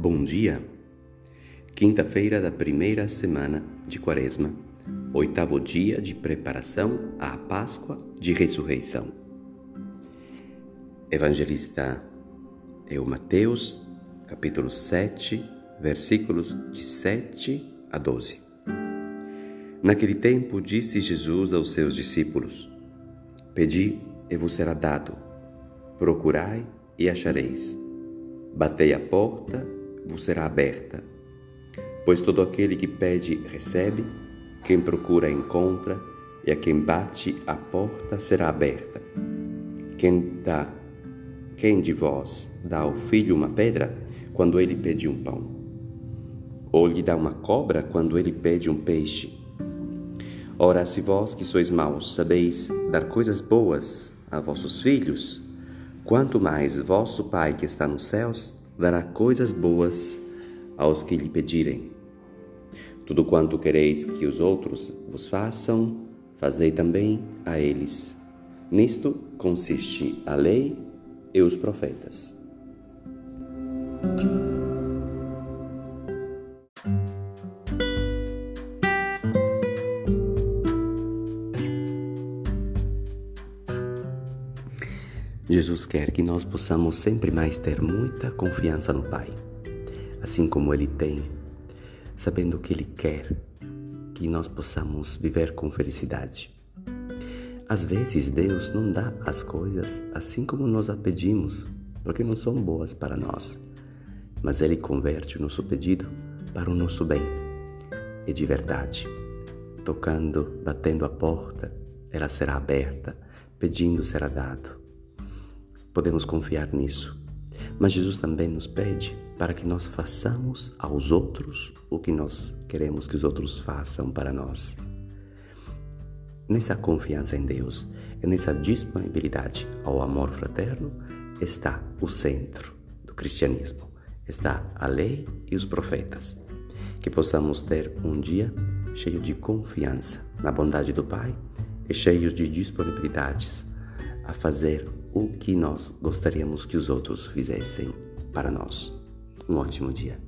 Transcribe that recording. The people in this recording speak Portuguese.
Bom dia. Quinta-feira da primeira semana de Quaresma, oitavo dia de preparação à Páscoa de Ressurreição. Evangelista é o Mateus, capítulo 7, versículos de 7 a 12. Naquele tempo disse Jesus aos seus discípulos: Pedi e vos será dado, procurai e achareis, batei a porta vos será aberta. Pois todo aquele que pede, recebe, quem procura, encontra, e a quem bate, a porta será aberta. Quem dá, quem de vós dá ao filho uma pedra quando ele pede um pão? Ou lhe dá uma cobra quando ele pede um peixe? Ora, se vós que sois maus sabeis dar coisas boas a vossos filhos, quanto mais vosso Pai que está nos céus dará coisas boas aos que lhe pedirem. Tudo quanto quereis que os outros vos façam, fazei também a eles. Nisto consiste a lei e os profetas. Jesus quer que nós possamos sempre mais ter muita confiança no Pai, assim como Ele tem, sabendo que Ele quer que nós possamos viver com felicidade. Às vezes Deus não dá as coisas assim como nós a pedimos, porque não são boas para nós, mas Ele converte o nosso pedido para o nosso bem. E de verdade, tocando, batendo a porta, ela será aberta, pedindo será dado podemos confiar nisso. Mas Jesus também nos pede para que nós façamos aos outros o que nós queremos que os outros façam para nós. Nessa confiança em Deus e nessa disponibilidade ao amor fraterno está o centro do cristianismo. Está a lei e os profetas. Que possamos ter um dia cheio de confiança na bondade do Pai e cheio de disponibilidades a fazer o que nós gostaríamos que os outros fizessem para nós. Um ótimo dia.